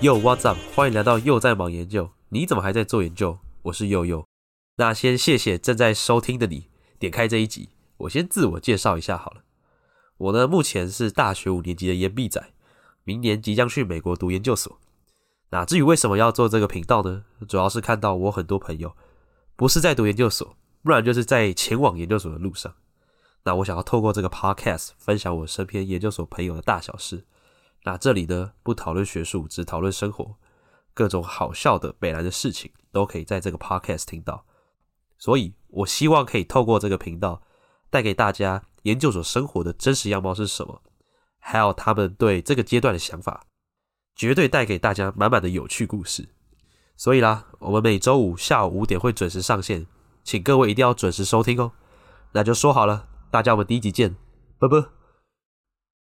Yo, what's up？欢迎来到又在忙研究。你怎么还在做研究？我是佑佑。那先谢谢正在收听的你点开这一集。我先自我介绍一下好了。我呢，目前是大学五年级的研毕仔，明年即将去美国读研究所。那至于为什么要做这个频道呢？主要是看到我很多朋友不是在读研究所，不然就是在前往研究所的路上。那我想要透过这个 podcast 分享我身边研究所朋友的大小事。那这里呢，不讨论学术，只讨论生活，各种好笑的、北兰的事情都可以在这个 podcast 听到。所以，我希望可以透过这个频道，带给大家研究所生活的真实样貌是什么，还有他们对这个阶段的想法，绝对带给大家满满的有趣故事。所以啦，我们每周五下午五点会准时上线，请各位一定要准时收听哦。那就说好了。大家，我们第一集见，拜拜。